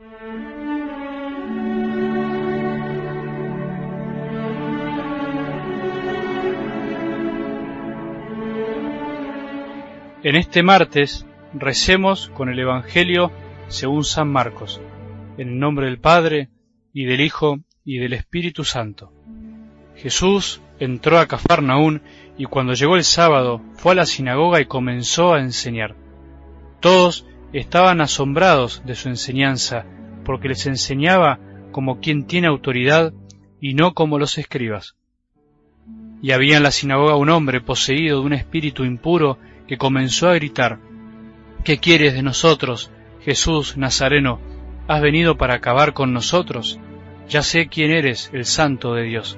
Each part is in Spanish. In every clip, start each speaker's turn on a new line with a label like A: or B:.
A: En este martes recemos con el Evangelio según San Marcos, en el nombre del Padre, y del Hijo, y del Espíritu Santo. Jesús entró a Cafarnaún y cuando llegó el sábado fue a la sinagoga y comenzó a enseñar. Todos estaban asombrados de su enseñanza, porque les enseñaba como quien tiene autoridad y no como los escribas. Y había en la sinagoga un hombre poseído de un espíritu impuro que comenzó a gritar, ¿Qué quieres de nosotros, Jesús Nazareno? ¿Has venido para acabar con nosotros? Ya sé quién eres, el santo de Dios.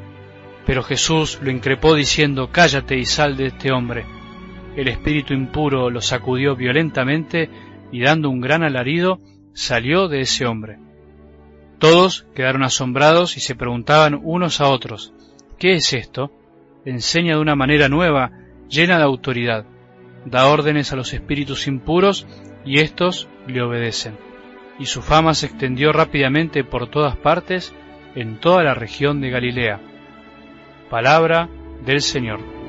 A: Pero Jesús lo increpó diciendo, Cállate y sal de este hombre. El espíritu impuro lo sacudió violentamente y dando un gran alarido, salió de ese hombre. Todos quedaron asombrados y se preguntaban unos a otros, ¿qué es esto? Enseña de una manera nueva, llena de autoridad da órdenes a los espíritus impuros y éstos le obedecen. Y su fama se extendió rápidamente por todas partes en toda la región de Galilea. Palabra del Señor.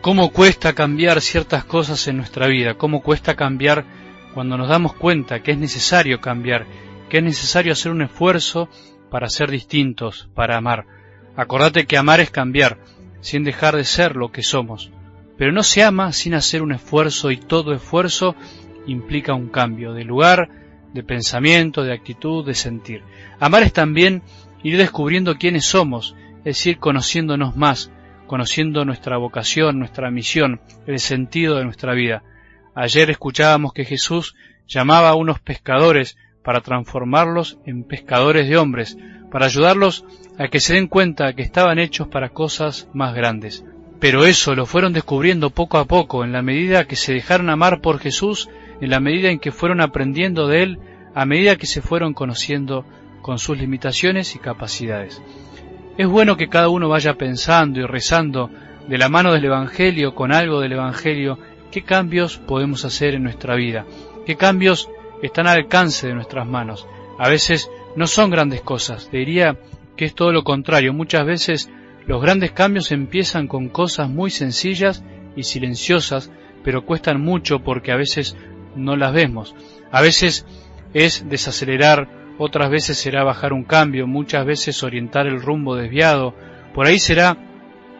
A: ¿Cómo cuesta cambiar ciertas cosas en nuestra vida? ¿Cómo cuesta cambiar cuando nos damos cuenta que es necesario cambiar, que es necesario hacer un esfuerzo para ser distintos, para amar. Acordate que amar es cambiar, sin dejar de ser lo que somos. Pero no se ama sin hacer un esfuerzo y todo esfuerzo implica un cambio de lugar, de pensamiento, de actitud, de sentir. Amar es también ir descubriendo quiénes somos, es decir, conociéndonos más, conociendo nuestra vocación, nuestra misión, el sentido de nuestra vida. Ayer escuchábamos que Jesús llamaba a unos pescadores para transformarlos en pescadores de hombres, para ayudarlos a que se den cuenta que estaban hechos para cosas más grandes. Pero eso lo fueron descubriendo poco a poco, en la medida que se dejaron amar por Jesús, en la medida en que fueron aprendiendo de Él, a medida que se fueron conociendo con sus limitaciones y capacidades. Es bueno que cada uno vaya pensando y rezando de la mano del Evangelio, con algo del Evangelio, ¿Qué cambios podemos hacer en nuestra vida? ¿Qué cambios están al alcance de nuestras manos? A veces no son grandes cosas, diría que es todo lo contrario. Muchas veces los grandes cambios empiezan con cosas muy sencillas y silenciosas, pero cuestan mucho porque a veces no las vemos. A veces es desacelerar, otras veces será bajar un cambio, muchas veces orientar el rumbo desviado, por ahí será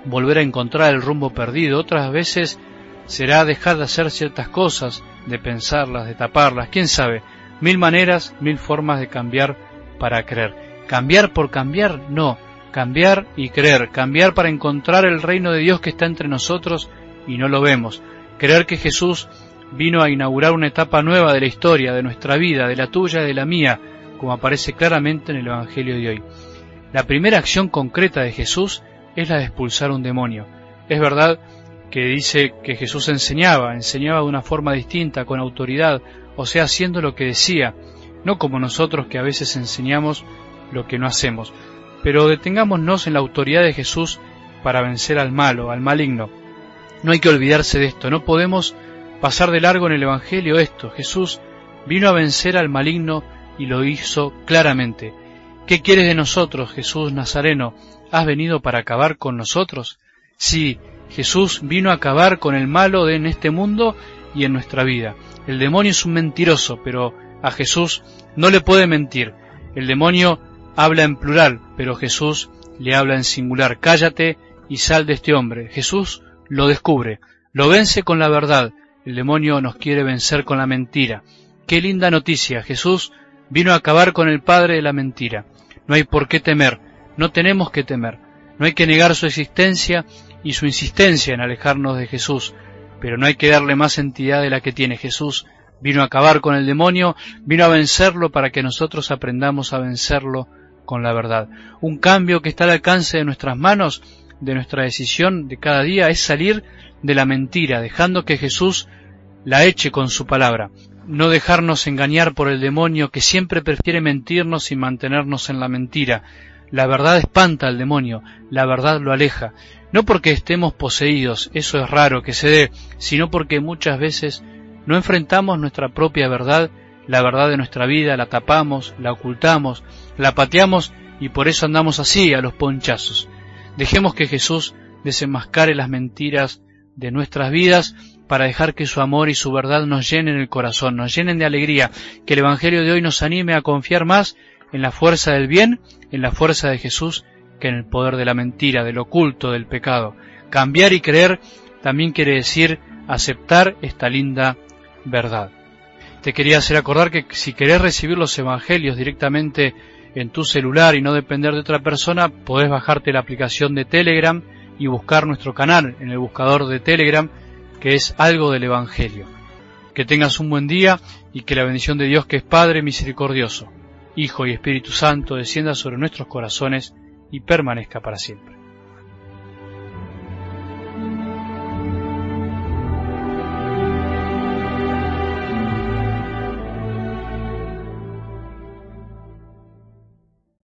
A: volver a encontrar el rumbo perdido, otras veces será dejar de hacer ciertas cosas, de pensarlas, de taparlas, quién sabe, mil maneras, mil formas de cambiar para creer. Cambiar por cambiar, no, cambiar y creer, cambiar para encontrar el reino de Dios que está entre nosotros y no lo vemos, creer que Jesús vino a inaugurar una etapa nueva de la historia, de nuestra vida, de la tuya y de la mía, como aparece claramente en el Evangelio de hoy. La primera acción concreta de Jesús es la de expulsar un demonio. Es verdad que dice que Jesús enseñaba, enseñaba de una forma distinta, con autoridad, o sea, haciendo lo que decía, no como nosotros que a veces enseñamos lo que no hacemos. Pero detengámonos en la autoridad de Jesús para vencer al malo, al maligno. No hay que olvidarse de esto, no podemos pasar de largo en el Evangelio esto. Jesús vino a vencer al maligno y lo hizo claramente. ¿Qué quieres de nosotros, Jesús Nazareno? ¿Has venido para acabar con nosotros? Sí, Jesús vino a acabar con el malo en este mundo y en nuestra vida. El demonio es un mentiroso, pero a Jesús no le puede mentir. El demonio habla en plural, pero Jesús le habla en singular. Cállate y sal de este hombre. Jesús lo descubre, lo vence con la verdad. El demonio nos quiere vencer con la mentira. Qué linda noticia. Jesús vino a acabar con el padre de la mentira. No hay por qué temer, no tenemos que temer. No hay que negar su existencia y su insistencia en alejarnos de Jesús, pero no hay que darle más entidad de la que tiene Jesús. Vino a acabar con el demonio, vino a vencerlo para que nosotros aprendamos a vencerlo con la verdad. Un cambio que está al alcance de nuestras manos, de nuestra decisión de cada día, es salir de la mentira, dejando que Jesús la eche con su palabra. No dejarnos engañar por el demonio que siempre prefiere mentirnos y mantenernos en la mentira. La verdad espanta al demonio, la verdad lo aleja. No porque estemos poseídos, eso es raro que se dé, sino porque muchas veces no enfrentamos nuestra propia verdad, la verdad de nuestra vida, la tapamos, la ocultamos, la pateamos y por eso andamos así, a los ponchazos. Dejemos que Jesús desenmascare las mentiras de nuestras vidas para dejar que su amor y su verdad nos llenen el corazón, nos llenen de alegría, que el Evangelio de hoy nos anime a confiar más en la fuerza del bien, en la fuerza de Jesús, que en el poder de la mentira, del oculto, del pecado. Cambiar y creer también quiere decir aceptar esta linda verdad. Te quería hacer acordar que si querés recibir los evangelios directamente en tu celular y no depender de otra persona, podés bajarte la aplicación de Telegram y buscar nuestro canal en el buscador de Telegram, que es algo del Evangelio. Que tengas un buen día y que la bendición de Dios, que es Padre misericordioso, Hijo y Espíritu Santo, descienda sobre nuestros corazones y permanezca para siempre.